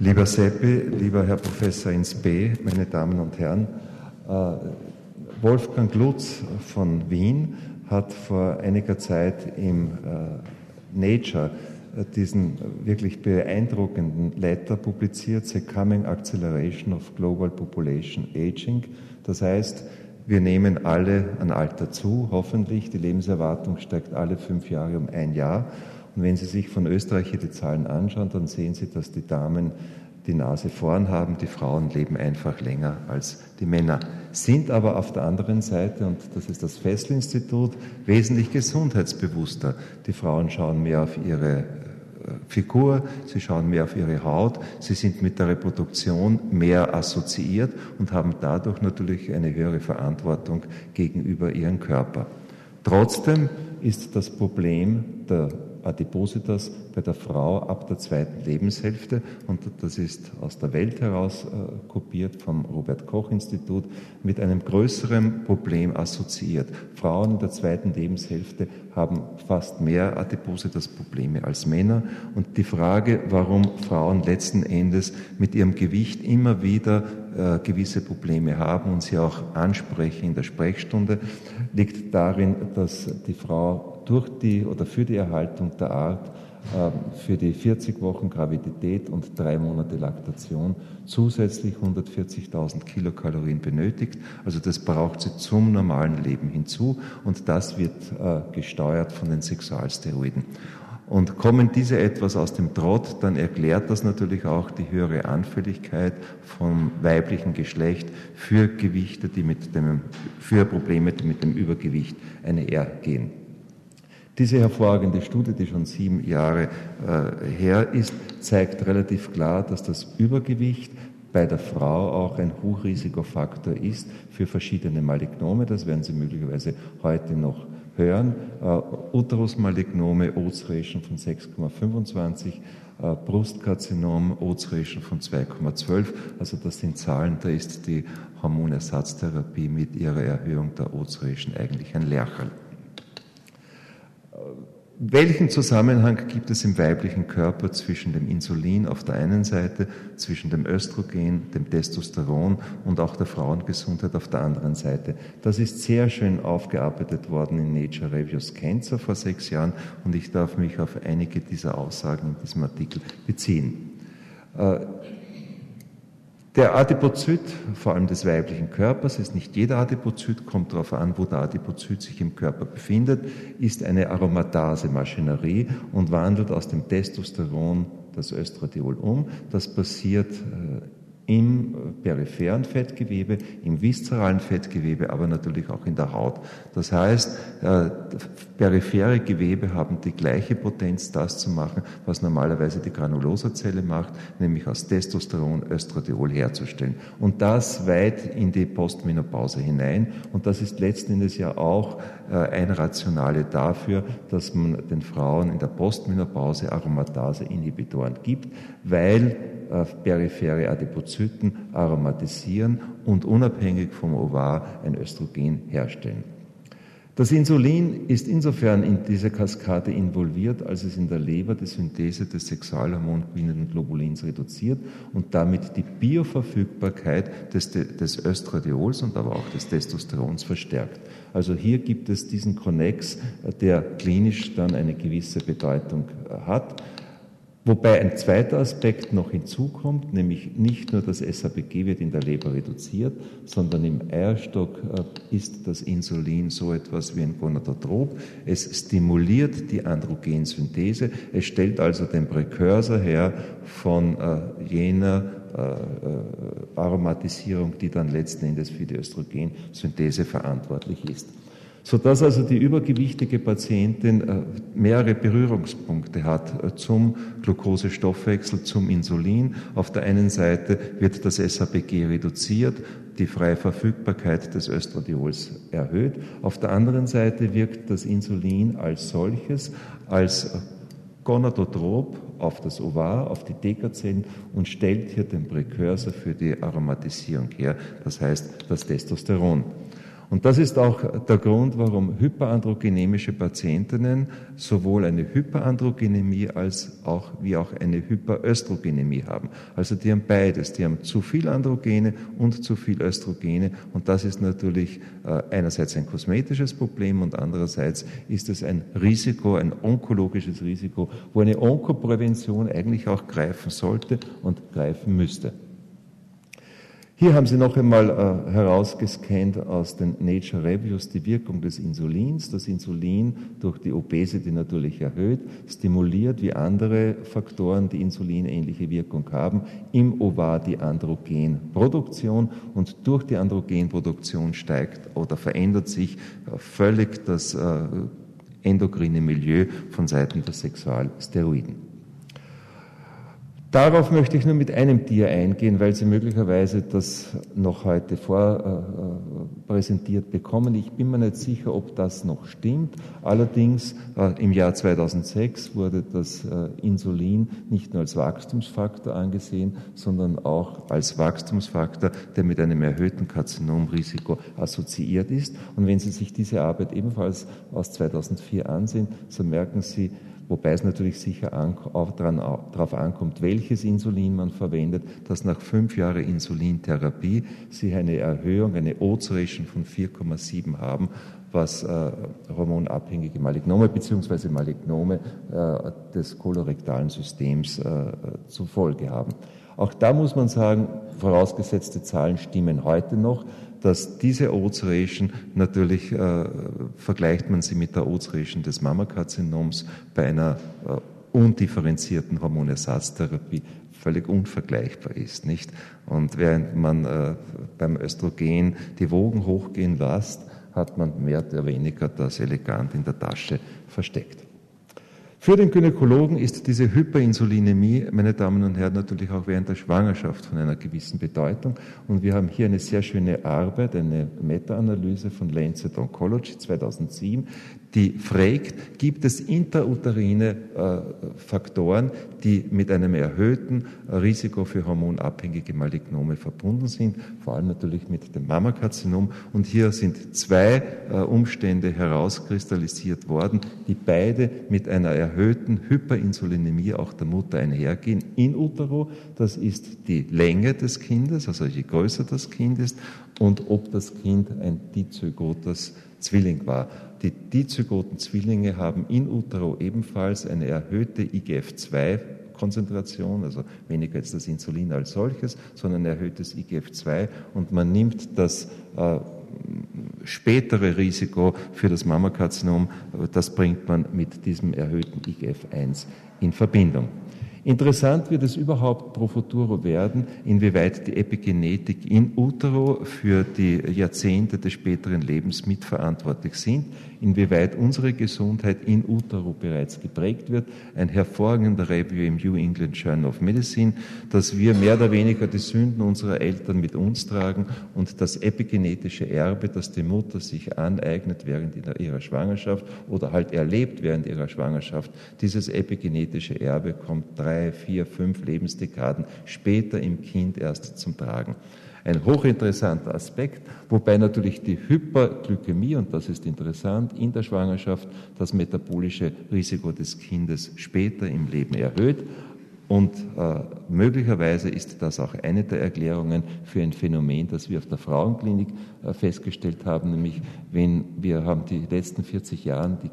Lieber Seppi, lieber Herr Professor ins B, meine Damen und Herren, äh, Wolfgang Lutz von Wien hat vor einiger Zeit im äh, Nature äh, diesen wirklich beeindruckenden Letter publiziert, The Coming Acceleration of Global Population Aging. Das heißt, wir nehmen alle an Alter zu, hoffentlich. Die Lebenserwartung steigt alle fünf Jahre um ein Jahr. Und wenn Sie sich von Österreich hier die Zahlen anschauen, dann sehen Sie, dass die Damen die Nase vorn haben, die Frauen leben einfach länger als die Männer, sind aber auf der anderen Seite, und das ist das Fessel-Institut, wesentlich gesundheitsbewusster. Die Frauen schauen mehr auf ihre Figur, sie schauen mehr auf ihre Haut, sie sind mit der Reproduktion mehr assoziiert und haben dadurch natürlich eine höhere Verantwortung gegenüber ihrem Körper. Trotzdem ist das Problem der Adipositas bei der Frau ab der zweiten Lebenshälfte und das ist aus der Welt heraus äh, kopiert vom Robert Koch Institut mit einem größeren Problem assoziiert. Frauen in der zweiten Lebenshälfte haben fast mehr Adipositas Probleme als Männer und die Frage, warum Frauen letzten Endes mit ihrem Gewicht immer wieder äh, gewisse Probleme haben und sie auch ansprechen in der Sprechstunde, liegt darin, dass die Frau durch die oder für die Erhaltung der Art ähm, für die 40 Wochen Gravidität und drei Monate Laktation zusätzlich 140.000 Kilokalorien benötigt. Also das braucht sie zum normalen Leben hinzu und das wird äh, gesteuert von den Sexualsteroiden. Und kommen diese etwas aus dem Trott, dann erklärt das natürlich auch die höhere Anfälligkeit vom weiblichen Geschlecht für Gewichte, die mit dem, für Probleme, die mit dem Übergewicht einhergehen. Diese hervorragende Studie, die schon sieben Jahre äh, her ist, zeigt relativ klar, dass das Übergewicht bei der Frau auch ein Hochrisikofaktor ist für verschiedene Malignome. Das werden Sie möglicherweise heute noch hören. Uh, Uterusmalignome, Odds Ratio von 6,25, uh, Brustkarzinom, Odds Ratio von 2,12. Also das sind Zahlen, da ist die Hormonersatztherapie mit ihrer Erhöhung der Odds Ratio eigentlich ein Lercherl. Welchen Zusammenhang gibt es im weiblichen Körper zwischen dem Insulin auf der einen Seite, zwischen dem Östrogen, dem Testosteron und auch der Frauengesundheit auf der anderen Seite? Das ist sehr schön aufgearbeitet worden in Nature Reviews Cancer vor sechs Jahren und ich darf mich auf einige dieser Aussagen in diesem Artikel beziehen. Äh, der Adipozyt, vor allem des weiblichen Körpers, ist nicht jeder Adipozyt, kommt darauf an, wo der Adipozyt sich im Körper befindet, ist eine Aromatase-Maschinerie und wandelt aus dem Testosteron das Östradiol um. Das passiert äh, im peripheren Fettgewebe, im viszeralen Fettgewebe, aber natürlich auch in der Haut. Das heißt, äh, periphere Gewebe haben die gleiche Potenz, das zu machen, was normalerweise die Granulosazelle macht, nämlich aus Testosteron Östradiol herzustellen. Und das weit in die Postmenopause hinein. Und das ist letzten Endes ja auch äh, ein Rationale dafür, dass man den Frauen in der Postmenopause Aromatase-Inhibitoren gibt, weil äh, periphere Adipozyten aromatisieren und unabhängig vom Ovar ein Östrogen herstellen. Das Insulin ist insofern in diese Kaskade involviert, als es in der Leber die Synthese des sexualhormongewinnenden Globulins reduziert und damit die Bioverfügbarkeit des, des Östradiols und aber auch des Testosterons verstärkt. Also hier gibt es diesen Connex, der klinisch dann eine gewisse Bedeutung hat. Wobei ein zweiter Aspekt noch hinzukommt, nämlich nicht nur das SABG wird in der Leber reduziert, sondern im Eierstock äh, ist das Insulin so etwas wie ein Gonadotrop. Es stimuliert die Androgensynthese, es stellt also den Präkursor her von äh, jener äh, Aromatisierung, die dann letzten Endes für die Östrogensynthese verantwortlich ist sodass also die übergewichtige Patientin äh, mehrere Berührungspunkte hat äh, zum Glukosestoffwechsel, zum Insulin. Auf der einen Seite wird das SHBG reduziert, die freie Verfügbarkeit des Östradiols erhöht. Auf der anderen Seite wirkt das Insulin als solches, als Gonadotrop auf das Ovar, auf die Dekazellen und stellt hier den Präkursor für die Aromatisierung her, das heißt das Testosteron. Und das ist auch der Grund, warum hyperandrogenemische Patientinnen sowohl eine Hyperandrogenemie als auch wie auch eine Hyperöstrogenemie haben. Also die haben beides. Die haben zu viel Androgene und zu viel Östrogene. Und das ist natürlich äh, einerseits ein kosmetisches Problem und andererseits ist es ein Risiko, ein onkologisches Risiko, wo eine Onkoprävention eigentlich auch greifen sollte und greifen müsste. Hier haben Sie noch einmal äh, herausgescannt aus den Nature Reviews die Wirkung des Insulins. Das Insulin durch die Obesity natürlich erhöht, stimuliert wie andere Faktoren, die insulinähnliche Wirkung haben, im Ovar die Androgenproduktion und durch die Androgenproduktion steigt oder verändert sich äh, völlig das äh, endokrine Milieu von Seiten der Sexualsteroiden. Darauf möchte ich nur mit einem Tier eingehen, weil Sie möglicherweise das noch heute vorpräsentiert äh, bekommen. Ich bin mir nicht sicher, ob das noch stimmt. Allerdings äh, im Jahr 2006 wurde das äh, Insulin nicht nur als Wachstumsfaktor angesehen, sondern auch als Wachstumsfaktor, der mit einem erhöhten Karzinomrisiko assoziiert ist. Und wenn Sie sich diese Arbeit ebenfalls aus 2004 ansehen, so merken Sie, wobei es natürlich sicher darauf ankommt, welches Insulin man verwendet, dass nach fünf Jahren Insulintherapie Sie eine Erhöhung, eine Ozeration von 4,7 haben, was äh, hormonabhängige Malignome bzw. Malignome äh, des kolorektalen Systems äh, zur Folge haben. Auch da muss man sagen, vorausgesetzte Zahlen stimmen heute noch dass diese Ozeration natürlich äh, vergleicht man sie mit der Ozeration des Mammakarzinoms bei einer äh, undifferenzierten Hormonersatztherapie völlig unvergleichbar ist, nicht? Und während man äh, beim Östrogen die Wogen hochgehen lässt, hat man mehr oder weniger das elegant in der Tasche versteckt. Für den Gynäkologen ist diese Hyperinsulinämie, meine Damen und Herren, natürlich auch während der Schwangerschaft von einer gewissen Bedeutung. Und wir haben hier eine sehr schöne Arbeit, eine Meta-Analyse von Lancet Oncology 2007, die fragt, gibt es intrauterine äh, Faktoren, die mit einem erhöhten Risiko für hormonabhängige Malignome verbunden sind, vor allem natürlich mit dem Mammakarzinom. Und hier sind zwei äh, Umstände herauskristallisiert worden, die beide mit einer erhöhten Hyperinsulinämie auch der Mutter einhergehen in utero. Das ist die Länge des Kindes, also je größer das Kind ist, und ob das Kind ein dizygotes Zwilling war. Die dizygoten Zwillinge haben in utero ebenfalls eine erhöhte IGF-2 Konzentration, also weniger jetzt das Insulin als solches, sondern ein erhöhtes IGF-2 und man nimmt das äh, spätere Risiko für das Mammakarzinom, das bringt man mit diesem erhöhten IGF-1 in Verbindung. Interessant wird es überhaupt pro futuro werden, inwieweit die Epigenetik in utero für die Jahrzehnte des späteren Lebens mitverantwortlich sind inwieweit unsere Gesundheit in utero bereits geprägt wird. Ein hervorragender Review im New England Journal of Medicine, dass wir mehr oder weniger die Sünden unserer Eltern mit uns tragen und das epigenetische Erbe, das die Mutter sich aneignet während ihrer Schwangerschaft oder halt erlebt während ihrer Schwangerschaft, dieses epigenetische Erbe kommt drei, vier, fünf Lebensdekaden später im Kind erst zum Tragen ein hochinteressanter Aspekt, wobei natürlich die Hyperglykämie, und das ist interessant, in der Schwangerschaft das metabolische Risiko des Kindes später im Leben erhöht. Und äh, möglicherweise ist das auch eine der Erklärungen für ein Phänomen, das wir auf der Frauenklinik äh, festgestellt haben, nämlich wenn wir haben die letzten 40 Jahre die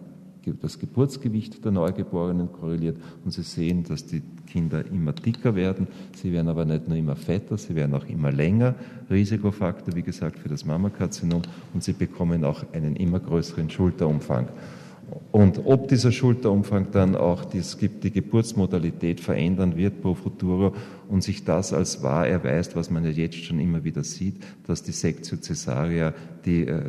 das Geburtsgewicht der Neugeborenen korreliert und Sie sehen, dass die Kinder immer dicker werden. Sie werden aber nicht nur immer fetter, sie werden auch immer länger. Risikofaktor, wie gesagt, für das Mammakarzinom und sie bekommen auch einen immer größeren Schulterumfang. Und ob dieser Schulterumfang dann auch die, die Geburtsmodalität verändern wird pro futuro und sich das als wahr erweist, was man ja jetzt schon immer wieder sieht, dass die Sektio Caesaria die, äh,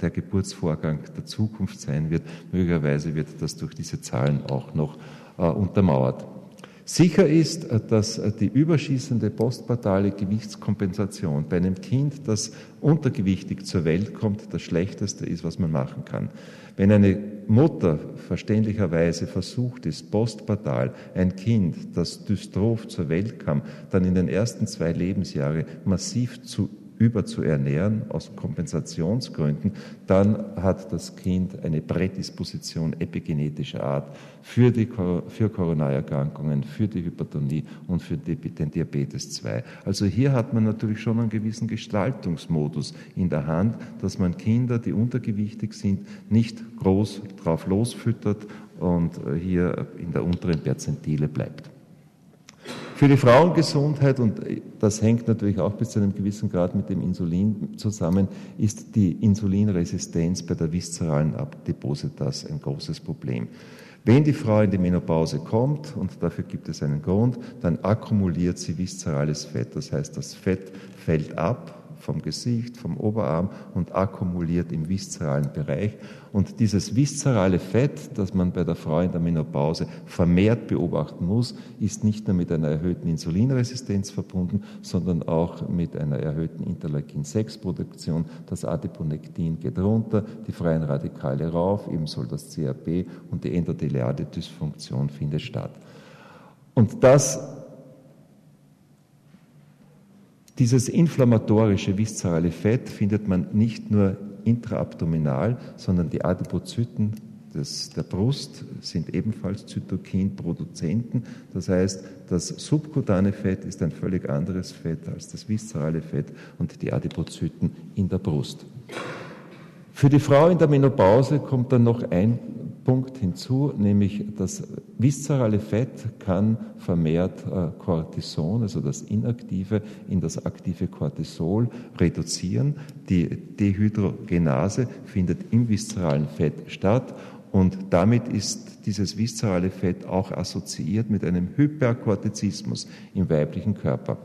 der Geburtsvorgang der Zukunft sein wird, möglicherweise wird das durch diese Zahlen auch noch äh, untermauert. Sicher ist, äh, dass äh, die überschießende postpartale Gewichtskompensation bei einem Kind, das untergewichtig zur Welt kommt, das Schlechteste ist, was man machen kann. Wenn eine Mutter verständlicherweise versucht ist, postpartal ein Kind, das dystroph zur Welt kam, dann in den ersten zwei Lebensjahren massiv zu überzuernähren aus Kompensationsgründen, dann hat das Kind eine Prädisposition epigenetischer Art für, die, für Koronarerkrankungen, für die Hypertonie und für den Diabetes 2. Also hier hat man natürlich schon einen gewissen Gestaltungsmodus in der Hand, dass man Kinder, die untergewichtig sind, nicht groß drauf losfüttert und hier in der unteren Perzentile bleibt. Für die Frauengesundheit, und das hängt natürlich auch bis zu einem gewissen Grad mit dem Insulin zusammen, ist die Insulinresistenz bei der viszeralen Adipositas ein großes Problem. Wenn die Frau in die Menopause kommt, und dafür gibt es einen Grund, dann akkumuliert sie viszerales Fett. Das heißt, das Fett fällt ab vom Gesicht, vom Oberarm und akkumuliert im viszeralen Bereich. Und dieses viszerale Fett, das man bei der Frau in der Menopause vermehrt beobachten muss, ist nicht nur mit einer erhöhten Insulinresistenz verbunden, sondern auch mit einer erhöhten Interleukin-6-Produktion. Das Adiponektin geht runter, die freien Radikale rauf, ebenso das CRP und die endotheliale Dysfunktion findet statt. Und das dieses inflammatorische viszerale Fett findet man nicht nur intraabdominal, sondern die Adipozyten des, der Brust sind ebenfalls Zytokinproduzenten. Das heißt, das subkutane Fett ist ein völlig anderes Fett als das viszerale Fett und die Adipozyten in der Brust. Für die Frau in der Menopause kommt dann noch ein Punkt hinzu, nämlich das viszerale Fett kann vermehrt äh, Cortison, also das Inaktive, in das aktive Cortisol reduzieren. Die Dehydrogenase findet im viszeralen Fett statt und damit ist dieses viszerale Fett auch assoziiert mit einem Hyperkortizismus im weiblichen Körper.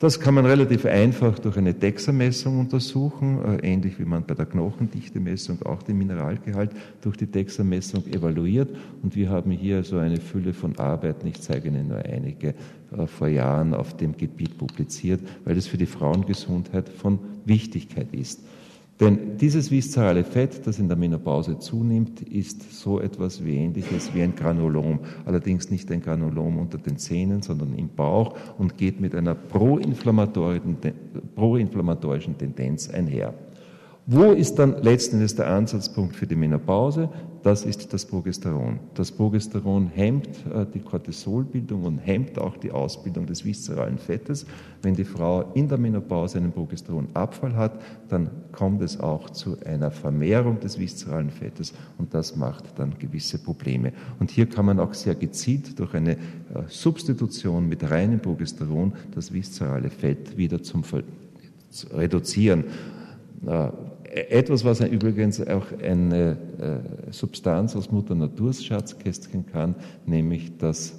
Das kann man relativ einfach durch eine DEXA-Messung untersuchen, äh, ähnlich wie man bei der Knochendichte-Messung auch den Mineralgehalt durch die DEXA-Messung evaluiert. Und wir haben hier so eine Fülle von Arbeiten, ich zeige Ihnen nur einige, äh, vor Jahren auf dem Gebiet publiziert, weil es für die Frauengesundheit von Wichtigkeit ist. Denn dieses viszerale Fett, das in der Menopause zunimmt, ist so etwas wie ähnliches wie ein Granulom. Allerdings nicht ein Granulom unter den Zähnen, sondern im Bauch und geht mit einer proinflammatorischen, Tendenz einher. Wo ist dann letzten Endes der Ansatzpunkt für die Menopause? Das ist das Progesteron. Das Progesteron hemmt äh, die Cortisolbildung und hemmt auch die Ausbildung des viszeralen Fettes. Wenn die Frau in der Menopause einen Progesteronabfall hat, dann kommt es auch zu einer Vermehrung des viszeralen Fettes und das macht dann gewisse Probleme. Und hier kann man auch sehr gezielt durch eine äh, Substitution mit reinem Progesteron das viszerale Fett wieder zum reduzieren. Äh, etwas, was übrigens auch eine äh, Substanz aus Mutter Naturs Schatzkästchen kann, nämlich das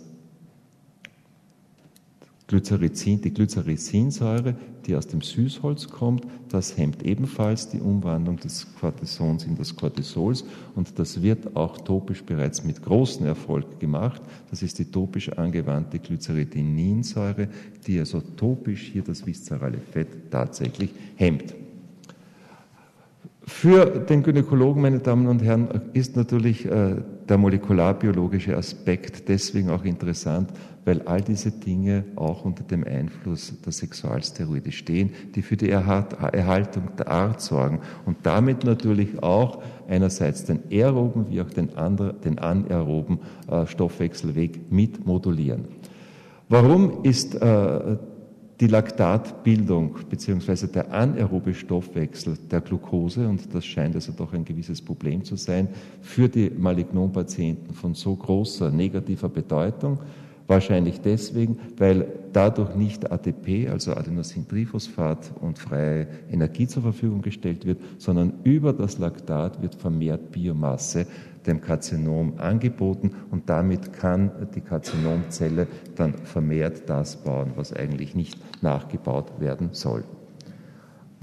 Glycerizin, die Glycericinsäure, die aus dem Süßholz kommt, das hemmt ebenfalls die Umwandlung des Cortisons in das Cortisols und das wird auch topisch bereits mit großem Erfolg gemacht. Das ist die topisch angewandte Glyceridininsäure, die also topisch hier das viszerale Fett tatsächlich hemmt. Für den Gynäkologen, meine Damen und Herren, ist natürlich äh, der molekularbiologische Aspekt deswegen auch interessant, weil all diese Dinge auch unter dem Einfluss der Sexualsteroide stehen, die für die Erhaltung der Art sorgen und damit natürlich auch einerseits den aeroben wie auch den, anderen, den anaeroben äh, Stoffwechselweg mit modulieren. Warum ist äh, die Laktatbildung bzw. der anaerobe Stoffwechsel der Glucose, und das scheint also doch ein gewisses Problem zu sein, für die Malignompatienten von so großer negativer Bedeutung. Wahrscheinlich deswegen, weil dadurch nicht ATP, also Adenosintriphosphat und freie Energie zur Verfügung gestellt wird, sondern über das Laktat wird vermehrt Biomasse dem Karzinom angeboten und damit kann die Karzinomzelle dann vermehrt das bauen, was eigentlich nicht nachgebaut werden soll.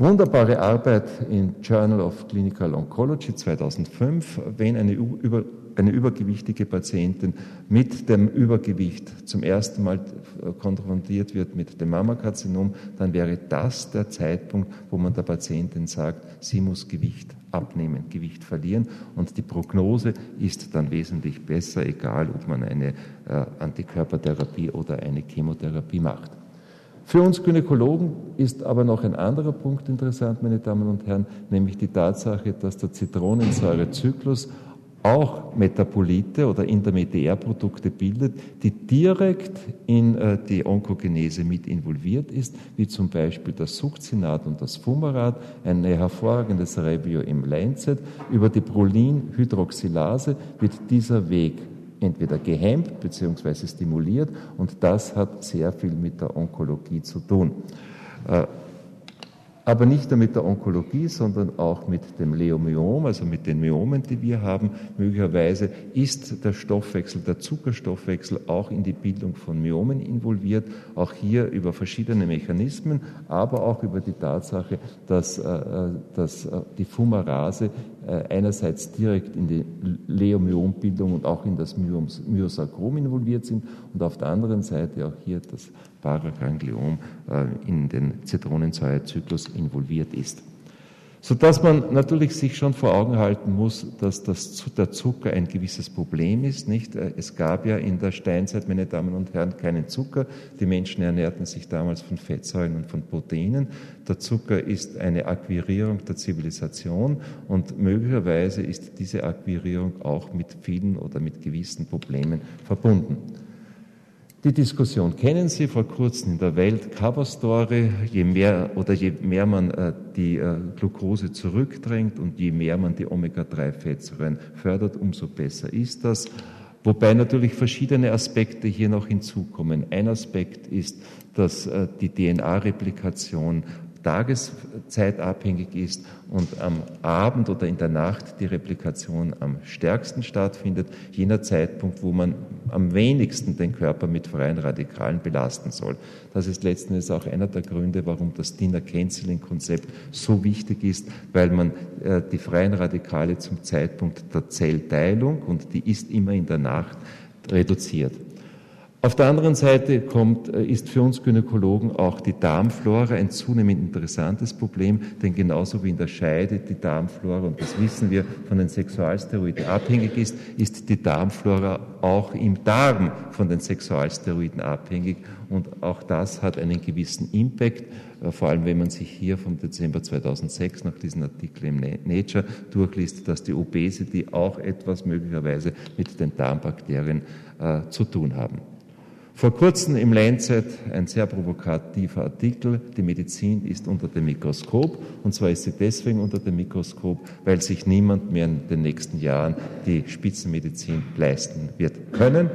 Wunderbare Arbeit im Journal of Clinical Oncology 2005, wenn eine, über, eine übergewichtige Patientin mit dem Übergewicht zum ersten Mal konfrontiert wird mit dem Mammakarzinom, dann wäre das der Zeitpunkt, wo man der Patientin sagt, sie muss Gewicht abnehmen, Gewicht verlieren und die Prognose ist dann wesentlich besser, egal ob man eine äh, Antikörpertherapie oder eine Chemotherapie macht. Für uns Gynäkologen ist aber noch ein anderer Punkt interessant, meine Damen und Herren, nämlich die Tatsache, dass der Zitronensäurezyklus auch Metabolite oder Intermediärprodukte bildet, die direkt in äh, die Onkogenese mit involviert ist, wie zum Beispiel das Succinat und das Fumarat, ein hervorragendes Review im Lancet. Über die Prolinhydroxylase wird dieser Weg entweder gehemmt bzw. stimuliert und das hat sehr viel mit der Onkologie zu tun. Äh, aber nicht nur mit der Onkologie, sondern auch mit dem Leomyom, also mit den Myomen, die wir haben. Möglicherweise ist der Stoffwechsel, der Zuckerstoffwechsel auch in die Bildung von Myomen involviert, auch hier über verschiedene Mechanismen, aber auch über die Tatsache, dass, äh, äh, dass äh, die Fumarase einerseits direkt in die Leomyombildung und auch in das Myosarkom involviert sind und auf der anderen Seite auch hier das Paragangliom in den Zitronensäurezyklus involviert ist. Sodass man natürlich sich schon vor Augen halten muss, dass das, der Zucker ein gewisses Problem ist. Nicht? Es gab ja in der Steinzeit, meine Damen und Herren, keinen Zucker. Die Menschen ernährten sich damals von Fettsäuren und von Proteinen. Der Zucker ist eine Akquirierung der Zivilisation und möglicherweise ist diese Akquirierung auch mit vielen oder mit gewissen Problemen verbunden. Die Diskussion kennen Sie vor kurzem in der Welt Cover Story. Je mehr oder je mehr man äh, die äh, Glucose zurückdrängt und je mehr man die Omega-3-Fettsäuren fördert, umso besser ist das. Wobei natürlich verschiedene Aspekte hier noch hinzukommen. Ein Aspekt ist, dass äh, die DNA-Replikation tageszeitabhängig ist und am Abend oder in der Nacht die Replikation am stärksten stattfindet, jener Zeitpunkt, wo man am wenigsten den Körper mit freien Radikalen belasten soll. Das ist letzten Endes auch einer der Gründe, warum das Dinner-Canceling-Konzept so wichtig ist, weil man äh, die freien Radikale zum Zeitpunkt der Zellteilung, und die ist immer in der Nacht, reduziert. Auf der anderen Seite kommt, äh, ist für uns Gynäkologen auch die Darmflora ein zunehmend interessantes Problem, denn genauso wie in der Scheide die Darmflora, und das wissen wir, von den Sexualsteroiden abhängig ist, ist die Darmflora auch im Darm von den Sexualsteroiden abhängig. Und auch das hat einen gewissen Impact, äh, vor allem wenn man sich hier vom Dezember 2006 nach diesem Artikel im Nature durchliest, dass die Obesity auch etwas möglicherweise mit den Darmbakterien äh, zu tun haben. Vor kurzem im Lancet ein sehr provokativer Artikel, die Medizin ist unter dem Mikroskop. Und zwar ist sie deswegen unter dem Mikroskop, weil sich niemand mehr in den nächsten Jahren die Spitzenmedizin leisten wird können.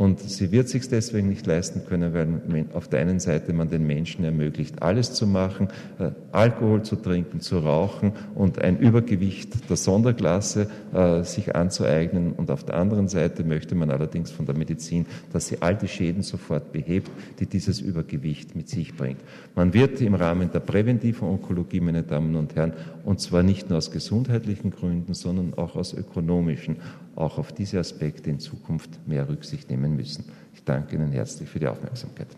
Und sie wird sich deswegen nicht leisten können, weil auf der einen Seite man den Menschen ermöglicht, alles zu machen, äh, Alkohol zu trinken, zu rauchen und ein Übergewicht der Sonderklasse äh, sich anzueignen. Und auf der anderen Seite möchte man allerdings von der Medizin, dass sie all die Schäden sofort behebt, die dieses Übergewicht mit sich bringt. Man wird im Rahmen der präventiven Onkologie, meine Damen und Herren, und zwar nicht nur aus gesundheitlichen Gründen, sondern auch aus ökonomischen auch auf diese Aspekte in Zukunft mehr Rücksicht nehmen müssen. Ich danke Ihnen herzlich für die Aufmerksamkeit.